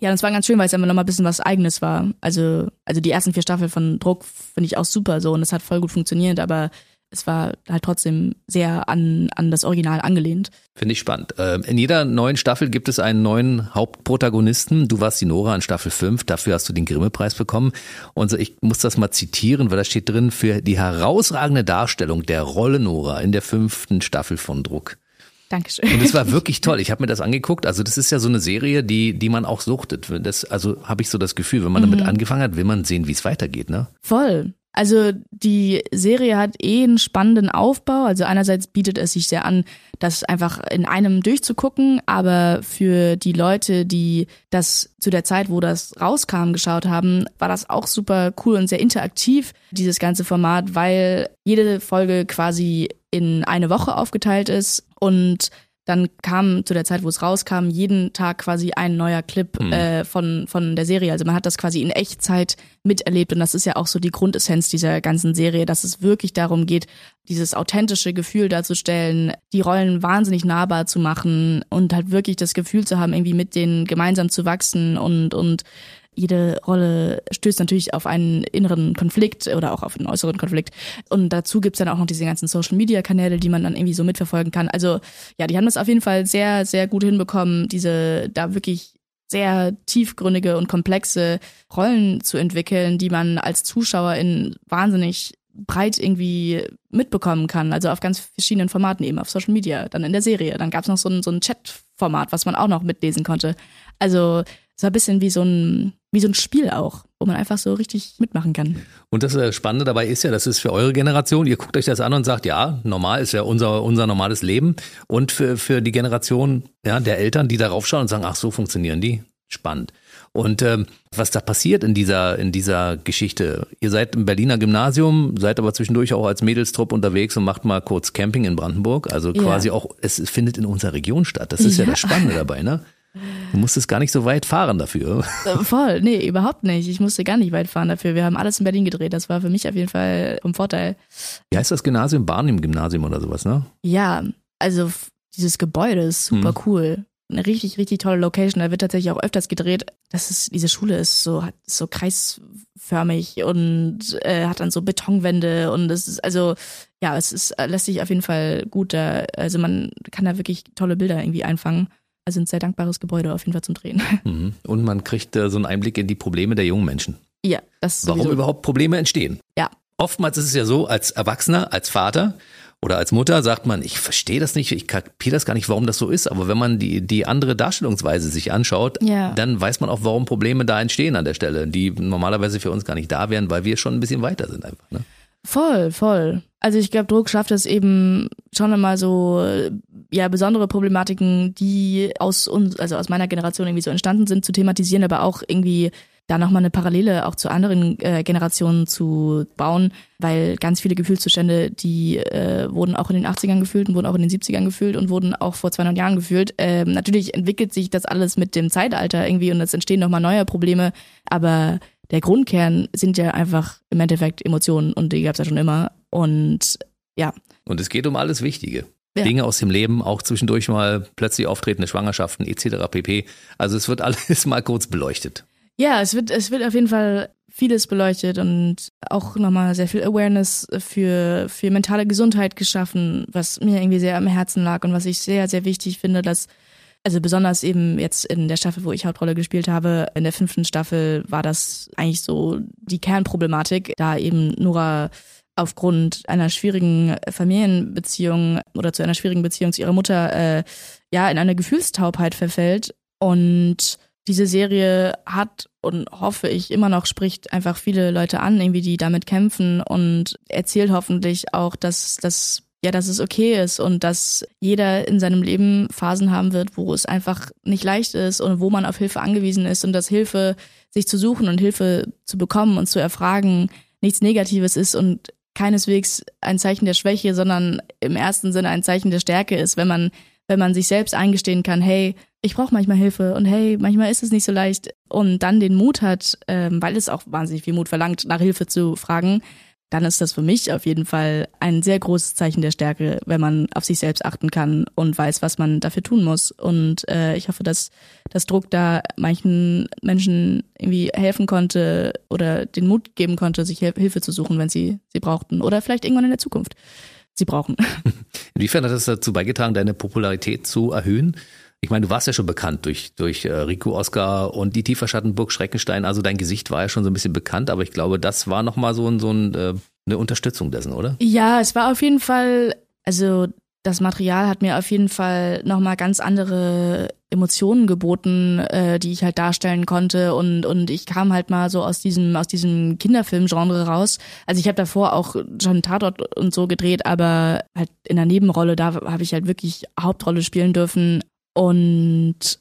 Ja, das war ganz schön, weil es immer noch mal ein bisschen was Eigenes war. Also, also die ersten vier Staffeln von Druck finde ich auch super so und es hat voll gut funktioniert, aber es war halt trotzdem sehr an, an das Original angelehnt. Finde ich spannend. Ähm, in jeder neuen Staffel gibt es einen neuen Hauptprotagonisten. Du warst die Nora in Staffel 5, dafür hast du den Grimme-Preis bekommen. Und ich muss das mal zitieren, weil da steht drin, für die herausragende Darstellung der Rolle Nora in der fünften Staffel von Druck. Dankeschön. Und es war wirklich toll. Ich habe mir das angeguckt. Also das ist ja so eine Serie, die, die man auch suchtet. Das, also habe ich so das Gefühl, wenn man mhm. damit angefangen hat, will man sehen, wie es weitergeht. Ne? Voll. Also die Serie hat eh einen spannenden Aufbau. Also einerseits bietet es sich sehr an, das einfach in einem durchzugucken, aber für die Leute, die das zu der Zeit, wo das rauskam, geschaut haben, war das auch super cool und sehr interaktiv, dieses ganze Format, weil jede Folge quasi in eine Woche aufgeteilt ist und dann kam zu der Zeit, wo es rauskam, jeden Tag quasi ein neuer Clip mhm. äh, von, von der Serie. Also man hat das quasi in Echtzeit miterlebt und das ist ja auch so die Grundessenz dieser ganzen Serie, dass es wirklich darum geht, dieses authentische Gefühl darzustellen, die Rollen wahnsinnig nahbar zu machen und halt wirklich das Gefühl zu haben, irgendwie mit denen gemeinsam zu wachsen und, und jede Rolle stößt natürlich auf einen inneren Konflikt oder auch auf einen äußeren Konflikt. Und dazu gibt's dann auch noch diese ganzen Social-Media-Kanäle, die man dann irgendwie so mitverfolgen kann. Also ja, die haben das auf jeden Fall sehr, sehr gut hinbekommen, diese da wirklich sehr tiefgründige und komplexe Rollen zu entwickeln, die man als Zuschauer in wahnsinnig breit irgendwie mitbekommen kann. Also auf ganz verschiedenen Formaten eben, auf Social Media, dann in der Serie. Dann gab's noch so ein, so ein Chat-Format, was man auch noch mitlesen konnte. Also es war ein bisschen wie so ein, wie so ein Spiel auch, wo man einfach so richtig mitmachen kann. Und das äh, Spannende dabei ist ja, das ist für eure Generation, ihr guckt euch das an und sagt, ja, normal ist ja unser, unser normales Leben. Und für, für die Generation ja, der Eltern, die darauf schauen und sagen, ach, so funktionieren die. Spannend. Und ähm, was da passiert in dieser, in dieser Geschichte? Ihr seid im Berliner Gymnasium, seid aber zwischendurch auch als Mädelstrupp unterwegs und macht mal kurz Camping in Brandenburg. Also quasi ja. auch, es findet in unserer Region statt. Das ist ja, ja das Spannende dabei, ne? Du musstest gar nicht so weit fahren dafür. Äh, voll, nee, überhaupt nicht. Ich musste gar nicht weit fahren dafür. Wir haben alles in Berlin gedreht. Das war für mich auf jeden Fall vom Vorteil. Wie heißt das Gymnasium? Barnim-Gymnasium oder sowas, ne? Ja, also dieses Gebäude ist super hm. cool. Eine richtig, richtig tolle Location. Da wird tatsächlich auch öfters gedreht. Das ist, diese Schule ist so, hat so kreisförmig und äh, hat dann so Betonwände und es ist, also, ja, es ist, lässt sich auf jeden Fall gut da, also man kann da wirklich tolle Bilder irgendwie einfangen. Also ein sehr dankbares Gebäude auf jeden Fall zum Drehen. Mhm. Und man kriegt äh, so einen Einblick in die Probleme der jungen Menschen. Ja, das Warum sowieso. überhaupt Probleme entstehen. Ja. Oftmals ist es ja so, als Erwachsener, als Vater oder als Mutter sagt man, ich verstehe das nicht, ich kapiere das gar nicht, warum das so ist. Aber wenn man die, die andere Darstellungsweise sich anschaut, Ja. dann weiß man auch, warum Probleme da entstehen an der Stelle, die normalerweise für uns gar nicht da wären, weil wir schon ein bisschen weiter sind einfach. Ne? Voll, voll. Also ich glaube, Druck schafft es eben schon immer so, ja, besondere Problematiken, die aus uns, also aus meiner Generation irgendwie so entstanden sind, zu thematisieren, aber auch irgendwie da nochmal eine Parallele auch zu anderen äh, Generationen zu bauen, weil ganz viele Gefühlszustände, die äh, wurden auch in den 80ern gefühlt und wurden auch in den 70ern gefühlt und wurden auch vor 200 Jahren gefühlt. Ähm, natürlich entwickelt sich das alles mit dem Zeitalter irgendwie und es entstehen nochmal neue Probleme, aber der Grundkern sind ja einfach im Endeffekt Emotionen und die gab es ja schon immer. Und ja, Und es geht um alles Wichtige. Ja. Dinge aus dem Leben, auch zwischendurch mal plötzlich auftretende Schwangerschaften etc. pp. Also es wird alles mal kurz beleuchtet. ja, es wird, es wird auf jeden Fall vieles beleuchtet und auch nochmal sehr viel Awareness für, für mentale Gesundheit geschaffen, was mir irgendwie sehr am Herzen lag und was ich sehr, sehr wichtig finde, dass also besonders eben jetzt in der Staffel, wo ich Hauptrolle gespielt habe, in der fünften Staffel war das eigentlich so die Kernproblematik, da eben Nora aufgrund einer schwierigen Familienbeziehung oder zu einer schwierigen Beziehung zu ihrer Mutter äh, ja in eine Gefühlstaubheit verfällt. Und diese Serie hat und hoffe ich immer noch spricht einfach viele Leute an, irgendwie die damit kämpfen und erzählt hoffentlich auch, dass das ja, dass es okay ist und dass jeder in seinem Leben Phasen haben wird, wo es einfach nicht leicht ist und wo man auf Hilfe angewiesen ist und dass Hilfe sich zu suchen und Hilfe zu bekommen und zu erfragen nichts Negatives ist und keineswegs ein Zeichen der Schwäche, sondern im ersten Sinne ein Zeichen der Stärke ist, wenn man wenn man sich selbst eingestehen kann, hey, ich brauche manchmal Hilfe und hey, manchmal ist es nicht so leicht. Und dann den Mut hat, ähm, weil es auch wahnsinnig viel Mut verlangt, nach Hilfe zu fragen, dann ist das für mich auf jeden Fall ein sehr großes Zeichen der Stärke, wenn man auf sich selbst achten kann und weiß, was man dafür tun muss. Und äh, ich hoffe, dass das Druck da manchen Menschen irgendwie helfen konnte oder den Mut geben konnte, sich Hil- Hilfe zu suchen, wenn sie sie brauchten oder vielleicht irgendwann in der Zukunft sie brauchen. Inwiefern hat das dazu beigetragen, deine Popularität zu erhöhen? Ich meine, du warst ja schon bekannt durch, durch äh, Rico Oscar und die Tieferschattenburg Schreckenstein. Also dein Gesicht war ja schon so ein bisschen bekannt, aber ich glaube, das war nochmal so, ein, so ein, äh, eine Unterstützung dessen, oder? Ja, es war auf jeden Fall, also das Material hat mir auf jeden Fall nochmal ganz andere Emotionen geboten, äh, die ich halt darstellen konnte und und ich kam halt mal so aus diesem aus diesem Kinderfilmgenre raus. Also ich habe davor auch schon Tatort und so gedreht, aber halt in der Nebenrolle da habe ich halt wirklich Hauptrolle spielen dürfen und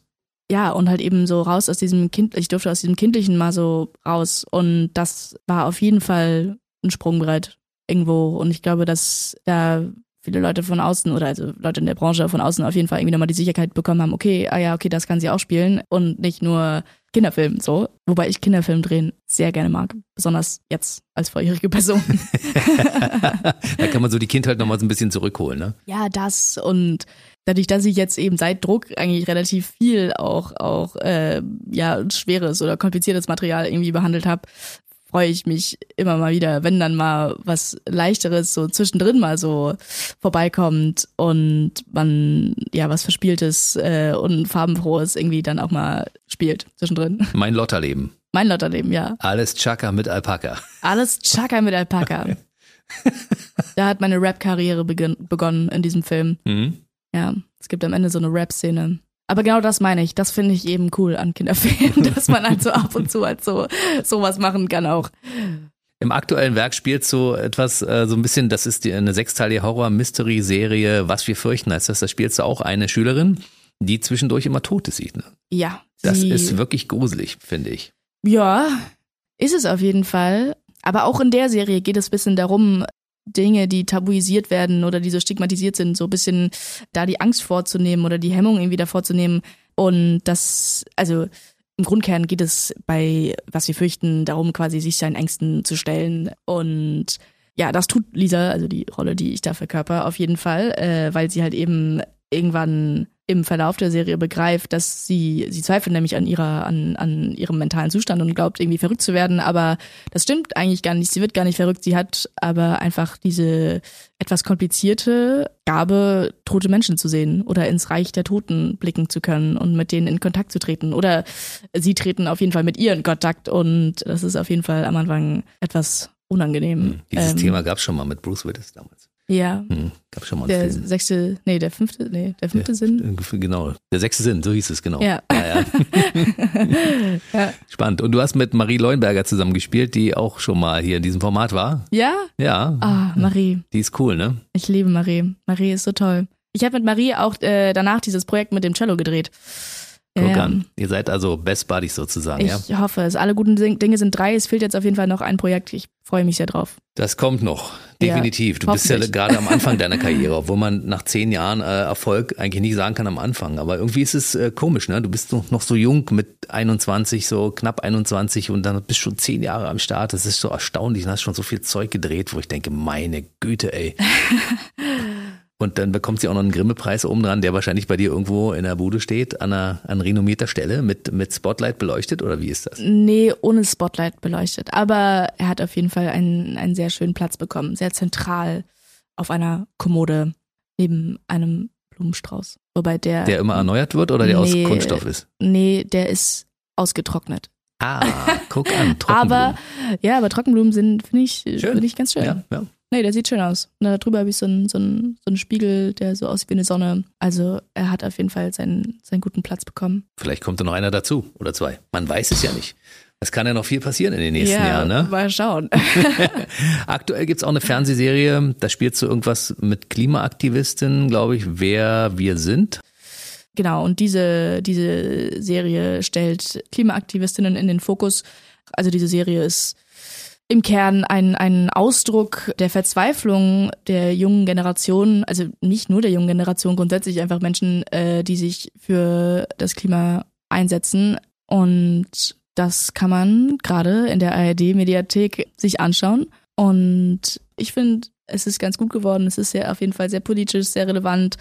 ja, und halt eben so raus aus diesem Kind, ich durfte aus diesem Kindlichen mal so raus und das war auf jeden Fall ein Sprungbrett irgendwo und ich glaube, dass da viele Leute von außen oder also Leute in der Branche von außen auf jeden Fall irgendwie nochmal die Sicherheit bekommen haben, okay, ah ja, okay, das kann sie auch spielen und nicht nur Kinderfilm so. Wobei ich Kinderfilm drehen sehr gerne mag, besonders jetzt als vorjährige Person. da kann man so die Kindheit nochmal so ein bisschen zurückholen, ne? ja, das und dadurch, dass ich jetzt eben seit Druck eigentlich relativ viel auch auch äh, ja schweres oder kompliziertes Material irgendwie behandelt habe, freue ich mich immer mal wieder, wenn dann mal was leichteres so zwischendrin mal so vorbeikommt und man ja was verspieltes äh, und farbenfrohes irgendwie dann auch mal spielt zwischendrin. Mein Lotterleben. Mein Lotterleben, ja. Alles Chaka mit Alpaka. Alles Chaka mit Alpaka. da hat meine Rap-Karriere begonnen in diesem Film. Mhm. Ja, es gibt am Ende so eine Rap-Szene. Aber genau das meine ich. Das finde ich eben cool an Kinderfilmen, dass man halt so ab und zu halt so sowas machen kann auch. Im aktuellen Werk spielt so etwas, äh, so ein bisschen, das ist die, eine sechsteilige Horror-Mystery-Serie, Was wir fürchten heißt das. Da spielst du auch eine Schülerin, die zwischendurch immer Tote sieht. Ne? Ja. Das ist wirklich gruselig, finde ich. Ja, ist es auf jeden Fall. Aber auch in der Serie geht es ein bisschen darum, Dinge, die tabuisiert werden oder die so stigmatisiert sind, so ein bisschen da die Angst vorzunehmen oder die Hemmung irgendwie davor zu nehmen. Und das, also im Grundkern geht es bei Was wir fürchten darum, quasi sich seinen Ängsten zu stellen. Und ja, das tut Lisa, also die Rolle, die ich da verkörper, auf jeden Fall, äh, weil sie halt eben irgendwann im Verlauf der Serie begreift, dass sie, sie zweifelt nämlich an ihrer, an, an ihrem mentalen Zustand und glaubt irgendwie verrückt zu werden, aber das stimmt eigentlich gar nicht. Sie wird gar nicht verrückt. Sie hat aber einfach diese etwas komplizierte Gabe, tote Menschen zu sehen oder ins Reich der Toten blicken zu können und mit denen in Kontakt zu treten. Oder sie treten auf jeden Fall mit ihr in Kontakt und das ist auf jeden Fall am Anfang etwas unangenehm. Hm, dieses ähm, Thema gab es schon mal mit Bruce Willis damals. Ja. Hm, gab schon mal der Film. sechste, nee, der fünfte, nee, der fünfte der, Sinn. Genau, der sechste Sinn, so hieß es genau. Ja. Ja, ja. ja. Spannend. Und du hast mit Marie Leuenberger zusammengespielt, die auch schon mal hier in diesem Format war. Ja? Ja. Ah, Marie. Die ist cool, ne? Ich liebe Marie. Marie ist so toll. Ich habe mit Marie auch äh, danach dieses Projekt mit dem Cello gedreht. Guck ja, an. Ihr seid also Best Buddies sozusagen, ich ja? Ich hoffe es. Alle guten Dinge sind drei. Es fehlt jetzt auf jeden Fall noch ein Projekt. Ich freue mich sehr drauf. Das kommt noch. Definitiv. Ja, du bist ja gerade am Anfang deiner Karriere, obwohl man nach zehn Jahren äh, Erfolg eigentlich nicht sagen kann am Anfang. Aber irgendwie ist es äh, komisch, ne? Du bist noch, noch so jung mit 21, so knapp 21 und dann bist schon zehn Jahre am Start. Das ist so erstaunlich. Du hast schon so viel Zeug gedreht, wo ich denke, meine Güte, ey. Und dann bekommt sie auch noch einen Grimme-Preis oben dran, der wahrscheinlich bei dir irgendwo in der Bude steht, an einer an renommierter Stelle, mit, mit Spotlight beleuchtet, oder wie ist das? Nee, ohne Spotlight beleuchtet. Aber er hat auf jeden Fall einen, einen sehr schönen Platz bekommen, sehr zentral auf einer Kommode neben einem Blumenstrauß. Wobei der. Der immer erneuert wird oder der nee, aus Kunststoff ist? Nee, der ist ausgetrocknet. Ah, guck an, Trockenblumen. aber, ja, aber Trockenblumen sind, finde ich, finde ich ganz schön. Ja, ja. Nee, der sieht schön aus. Und darüber habe ich so einen, so, einen, so einen Spiegel, der so aussieht wie eine Sonne. Also er hat auf jeden Fall seinen, seinen guten Platz bekommen. Vielleicht kommt da noch einer dazu oder zwei. Man weiß es ja nicht. Es kann ja noch viel passieren in den nächsten ja, Jahren, ne? Mal schauen. Aktuell gibt's auch eine Fernsehserie, da spielst du irgendwas mit Klimaaktivistinnen, glaube ich, wer wir sind. Genau, und diese, diese Serie stellt Klimaaktivistinnen in den Fokus. Also diese Serie ist im Kern ein, ein Ausdruck der Verzweiflung der jungen Generation, also nicht nur der jungen Generation, grundsätzlich einfach Menschen, äh, die sich für das Klima einsetzen. Und das kann man gerade in der ARD-Mediathek sich anschauen. Und ich finde, es ist ganz gut geworden. Es ist ja auf jeden Fall sehr politisch, sehr relevant.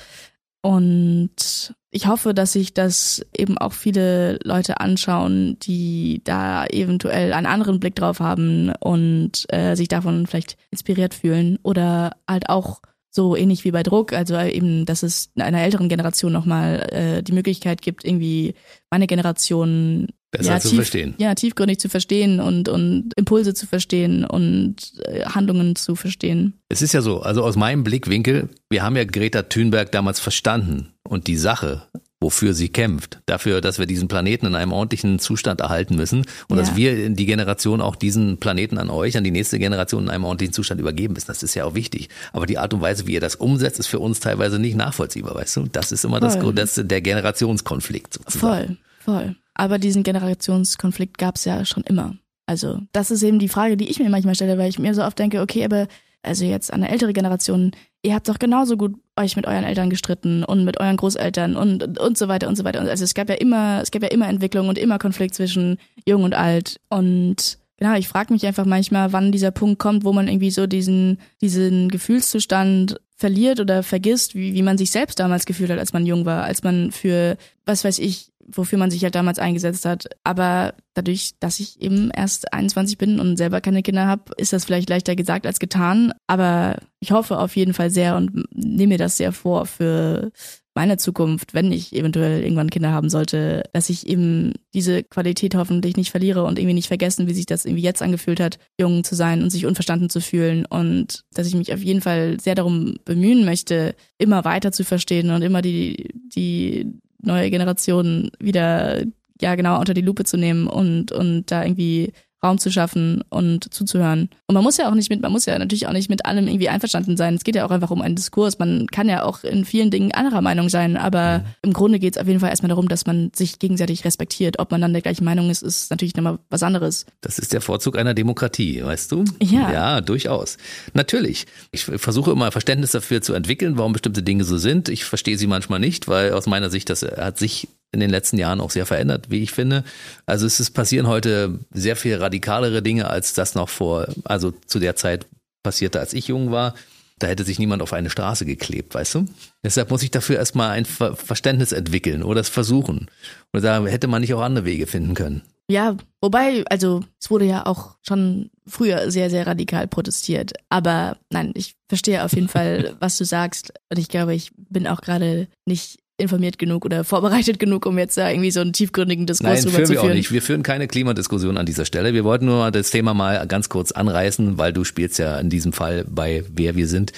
Und ich hoffe, dass sich das eben auch viele Leute anschauen, die da eventuell einen anderen Blick drauf haben und äh, sich davon vielleicht inspiriert fühlen oder halt auch so ähnlich wie bei Druck, also eben, dass es einer älteren Generation nochmal äh, die Möglichkeit gibt, irgendwie meine Generation Besser ja, zu tief, verstehen. Ja, tiefgründig zu verstehen und, und Impulse zu verstehen und äh, Handlungen zu verstehen. Es ist ja so, also aus meinem Blickwinkel, wir haben ja Greta Thunberg damals verstanden und die Sache, wofür sie kämpft, dafür, dass wir diesen Planeten in einem ordentlichen Zustand erhalten müssen und ja. dass wir die Generation auch diesen Planeten an euch, an die nächste Generation in einem ordentlichen Zustand übergeben müssen. Das ist ja auch wichtig. Aber die Art und Weise, wie ihr das umsetzt, ist für uns teilweise nicht nachvollziehbar, weißt du? Das ist immer voll. das, das der Generationskonflikt sozusagen. Voll, voll. Aber diesen Generationskonflikt gab es ja schon immer. Also das ist eben die Frage, die ich mir manchmal stelle, weil ich mir so oft denke, okay, aber also jetzt an eine ältere Generation, ihr habt doch genauso gut euch mit euren Eltern gestritten und mit euren Großeltern und und so weiter und so weiter. Also es gab ja immer, es gab ja immer Entwicklung und immer Konflikt zwischen jung und alt. Und genau, ich frage mich einfach manchmal, wann dieser Punkt kommt, wo man irgendwie so diesen, diesen Gefühlszustand verliert oder vergisst, wie, wie man sich selbst damals gefühlt hat, als man jung war, als man für, was weiß ich, wofür man sich halt damals eingesetzt hat. Aber dadurch, dass ich eben erst 21 bin und selber keine Kinder habe, ist das vielleicht leichter gesagt als getan. Aber ich hoffe auf jeden Fall sehr und nehme mir das sehr vor für meine Zukunft, wenn ich eventuell irgendwann Kinder haben sollte, dass ich eben diese Qualität hoffentlich nicht verliere und irgendwie nicht vergessen, wie sich das irgendwie jetzt angefühlt hat, jung zu sein und sich unverstanden zu fühlen und dass ich mich auf jeden Fall sehr darum bemühen möchte, immer weiter zu verstehen und immer die, die neue Generation wieder ja genau unter die Lupe zu nehmen und und da irgendwie Raum zu schaffen und zuzuhören. Und man muss ja auch nicht mit, man muss ja natürlich auch nicht mit allem irgendwie einverstanden sein. Es geht ja auch einfach um einen Diskurs. Man kann ja auch in vielen Dingen anderer Meinung sein, aber im Grunde geht es auf jeden Fall erstmal darum, dass man sich gegenseitig respektiert. Ob man dann der gleichen Meinung ist, ist natürlich nochmal was anderes. Das ist der Vorzug einer Demokratie, weißt du? Ja. Ja, durchaus. Natürlich. Ich versuche immer Verständnis dafür zu entwickeln, warum bestimmte Dinge so sind. Ich verstehe sie manchmal nicht, weil aus meiner Sicht, das hat sich in den letzten Jahren auch sehr verändert, wie ich finde. Also es ist passieren heute sehr viel radikalere Dinge, als das noch vor, also zu der Zeit passierte, als ich jung war. Da hätte sich niemand auf eine Straße geklebt, weißt du? Deshalb muss ich dafür erstmal ein Ver Verständnis entwickeln oder es versuchen. Oder da hätte man nicht auch andere Wege finden können. Ja, wobei, also es wurde ja auch schon früher sehr, sehr radikal protestiert. Aber nein, ich verstehe auf jeden Fall, was du sagst. Und ich glaube, ich bin auch gerade nicht informiert genug oder vorbereitet genug, um jetzt da irgendwie so einen tiefgründigen Diskurs Nein, drüber führen zu wir führen. auch nicht. Wir führen keine Klimadiskussion an dieser Stelle. Wir wollten nur das Thema mal ganz kurz anreißen, weil du spielst ja in diesem Fall bei Wer wir sind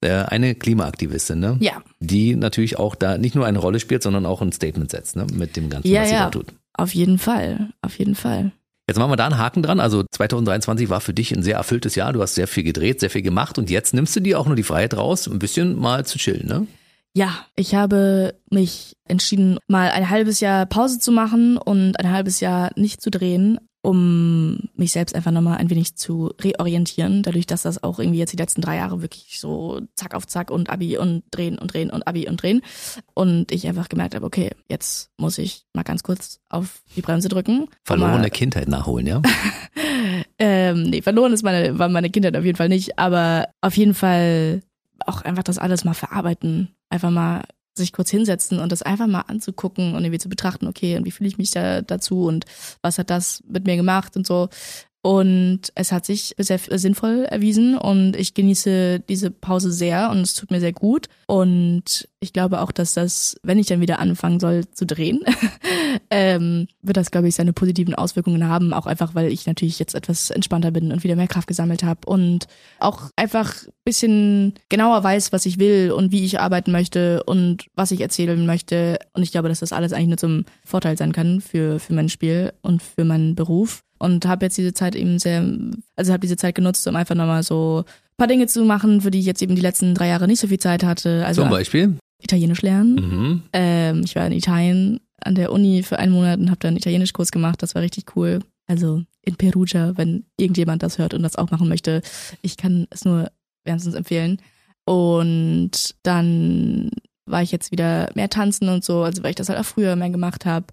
äh, eine Klimaaktivistin, ne? Ja. Die natürlich auch da nicht nur eine Rolle spielt, sondern auch ein Statement setzt, ne? Mit dem Ganzen, Ja, was sie ja. da tut. Auf jeden Fall, auf jeden Fall. Jetzt machen wir da einen Haken dran. Also 2023 war für dich ein sehr erfülltes Jahr. Du hast sehr viel gedreht, sehr viel gemacht und jetzt nimmst du dir auch nur die Freiheit raus, ein bisschen mal zu chillen, ne? Ja, ich habe mich entschieden, mal ein halbes Jahr Pause zu machen und ein halbes Jahr nicht zu drehen, um mich selbst einfach nochmal ein wenig zu reorientieren, dadurch, dass das auch irgendwie jetzt die letzten drei Jahre wirklich so zack auf zack und Abi und drehen und drehen und Abi und drehen. Und ich einfach gemerkt habe, okay, jetzt muss ich mal ganz kurz auf die Bremse drücken. Verlorene Mal- Kindheit nachholen, ja? ähm, nee, verloren ist meine, war meine Kindheit auf jeden Fall nicht, aber auf jeden Fall auch einfach das alles mal verarbeiten. Einfach mal sich kurz hinsetzen und das einfach mal anzugucken und irgendwie zu betrachten, okay, und wie fühle ich mich da dazu und was hat das mit mir gemacht und so. Und es hat sich sehr sinnvoll erwiesen und ich genieße diese Pause sehr und es tut mir sehr gut. Und ich glaube auch, dass das, wenn ich dann wieder anfangen soll zu drehen, ähm, wird das, glaube ich, seine positiven Auswirkungen haben. Auch einfach, weil ich natürlich jetzt etwas entspannter bin und wieder mehr Kraft gesammelt habe und auch einfach bisschen genauer weiß, was ich will und wie ich arbeiten möchte und was ich erzählen möchte. Und ich glaube, dass das alles eigentlich nur zum Vorteil sein kann für, für mein Spiel und für meinen Beruf. Und habe jetzt diese Zeit eben sehr, also habe diese Zeit genutzt, um einfach nochmal so ein paar Dinge zu machen, für die ich jetzt eben die letzten drei Jahre nicht so viel Zeit hatte. Also Zum Beispiel. Italienisch lernen. Mhm. Ähm, ich war in Italien an der Uni für einen Monat und habe da einen Italienischkurs gemacht. Das war richtig cool. Also in Perugia, wenn irgendjemand das hört und das auch machen möchte. Ich kann es nur wärmstens empfehlen. Und dann war ich jetzt wieder mehr tanzen und so, also weil ich das halt auch früher mehr gemacht habe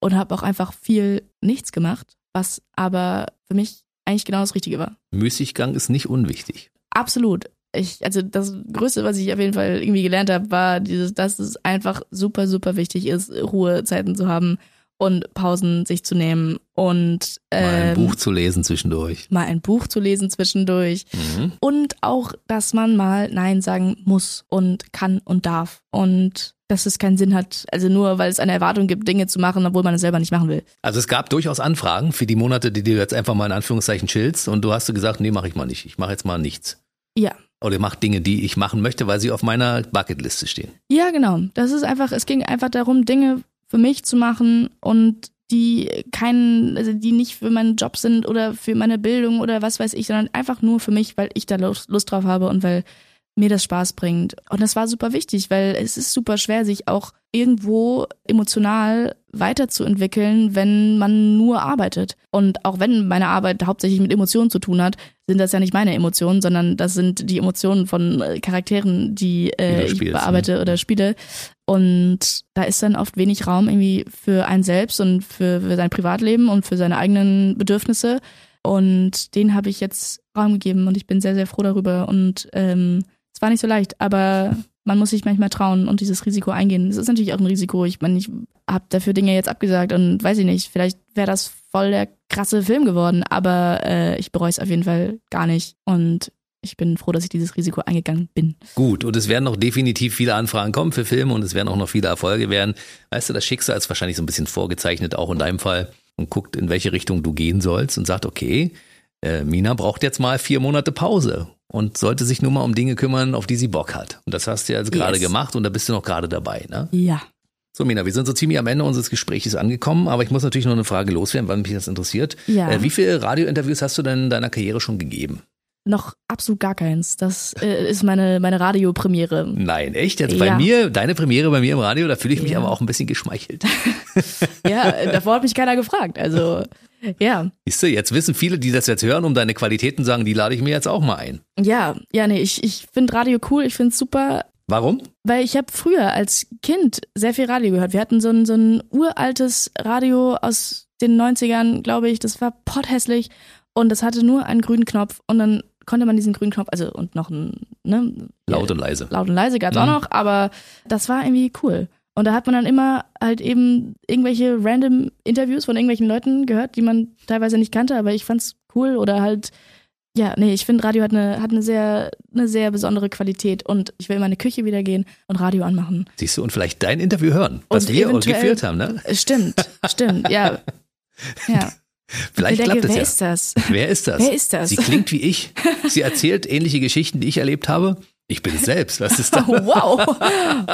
und habe auch einfach viel nichts gemacht, was aber für mich eigentlich genau das Richtige war. Müßiggang ist nicht unwichtig. Absolut. Ich, also das Größte, was ich auf jeden Fall irgendwie gelernt habe, war dieses, dass es einfach super, super wichtig ist, Ruhezeiten zu haben und Pausen sich zu nehmen und Mal ein ähm, Buch zu lesen zwischendurch. mal ein Buch zu lesen zwischendurch Mhm. und auch, dass man mal Nein sagen muss und kann und darf und dass es keinen Sinn hat, also nur weil es eine Erwartung gibt, Dinge zu machen, obwohl man es selber nicht machen will. Also es gab durchaus Anfragen für die Monate, die du jetzt einfach mal in Anführungszeichen chillst und du hast gesagt, nee, mache ich mal nicht. Ich mache jetzt mal nichts. Ja. Oder mach Dinge, die ich machen möchte, weil sie auf meiner Bucketliste stehen. Ja, genau. Das ist einfach, es ging einfach darum, Dinge für mich zu machen und die keinen, also die nicht für meinen Job sind oder für meine Bildung oder was weiß ich, sondern einfach nur für mich, weil ich da Lust, drauf habe und weil mir das Spaß bringt. Und das war super wichtig, weil es ist super schwer, sich auch irgendwo emotional weiterzuentwickeln, wenn man nur arbeitet. Und auch wenn meine Arbeit hauptsächlich mit Emotionen zu tun hat, sind das ja nicht meine Emotionen, sondern das sind die Emotionen von äh, Charakteren, die äh, ich spielst, bearbeite oder spiele. Und da ist dann oft wenig Raum irgendwie für einen selbst und für, für sein Privatleben und für seine eigenen Bedürfnisse. Und den habe ich jetzt Raum gegeben und ich bin sehr, sehr froh darüber. Und ähm, es war nicht so leicht, aber man muss sich manchmal trauen und dieses Risiko eingehen. Es ist natürlich auch ein Risiko. Ich meine, ich habe dafür Dinge jetzt abgesagt und weiß ich nicht, vielleicht wäre das voll der krasse Film geworden, aber äh, ich bereue es auf jeden Fall gar nicht. Und ich bin froh, dass ich dieses Risiko eingegangen bin. Gut, und es werden noch definitiv viele Anfragen kommen für Filme und es werden auch noch viele Erfolge werden. Weißt du, das Schicksal ist wahrscheinlich so ein bisschen vorgezeichnet, auch in deinem Fall, und guckt, in welche Richtung du gehen sollst und sagt, okay, äh, Mina braucht jetzt mal vier Monate Pause und sollte sich nur mal um Dinge kümmern, auf die sie Bock hat. Und das hast du jetzt gerade Yes. gemacht und da bist du noch gerade dabei, ne? Ja. So, Mina, wir sind so ziemlich am Ende unseres Gesprächs angekommen, aber ich muss natürlich noch eine Frage loswerden, weil mich das interessiert. Ja. Äh, wie viele Radiointerviews hast du denn in deiner Karriere schon gegeben? Noch absolut gar keins. Das äh, ist meine, meine Radiopremiere. Nein, echt? Jetzt bei Ja. mir, deine Premiere bei mir im Radio, da fühle ich mich Ja. aber auch ein bisschen geschmeichelt. Ja, äh, davor hat mich keiner gefragt. Also, ja. Siehst du, jetzt wissen viele, die das jetzt hören, um deine Qualitäten sagen, die lade ich mir jetzt auch mal ein. Ja, ja, nee, ich, ich finde Radio cool, ich finde es super, Warum? weil ich habe früher als Kind sehr viel Radio gehört. Wir hatten so ein, so ein uraltes Radio aus den 90ern, glaube ich, das war potthässlich und das hatte nur einen grünen Knopf und dann konnte man diesen grünen Knopf, also und noch ein, ne? Laut und leise. Laut und leise gab's Mhm. auch noch, aber das war irgendwie cool. Und da hat man dann immer halt eben irgendwelche random Interviews von irgendwelchen Leuten gehört, die man teilweise nicht kannte, aber ich fand's cool oder halt, ja, nee, ich finde Radio hat eine, hat eine sehr, eine sehr besondere Qualität und ich will in meine Küche wieder gehen und Radio anmachen. Siehst du, und vielleicht dein Interview hören, was Und wir eventuell- geführt haben, ne? Stimmt, stimmt, ja. Ja. Vielleicht ich denke, klappt es wer ja. ist das? Wer ist das? Wer ist das? Sie klingt wie ich. Sie erzählt ähnliche Geschichten, die ich erlebt habe. Ich bin es selbst. Was ist da? Oh, wow.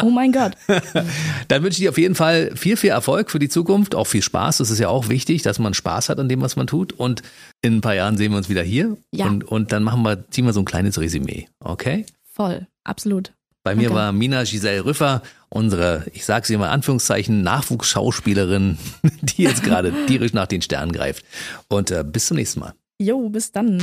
Oh mein Gott. Dann wünsche ich dir auf jeden Fall viel, viel Erfolg für die Zukunft. Auch viel Spaß. Das ist ja auch wichtig, dass man Spaß hat an dem, was man tut. Und in ein paar Jahren sehen wir uns wieder hier. Ja. Und, und dann machen wir, ziehen wir so ein kleines Resümee. Okay? Voll. Absolut. Bei mir Okay. war Mina Giselle Rüffer, unsere, ich sage sie mal in Anführungszeichen, Nachwuchsschauspielerin, die jetzt gerade tierisch nach den Sternen greift. Und äh, bis zum nächsten Mal. Jo, bis dann.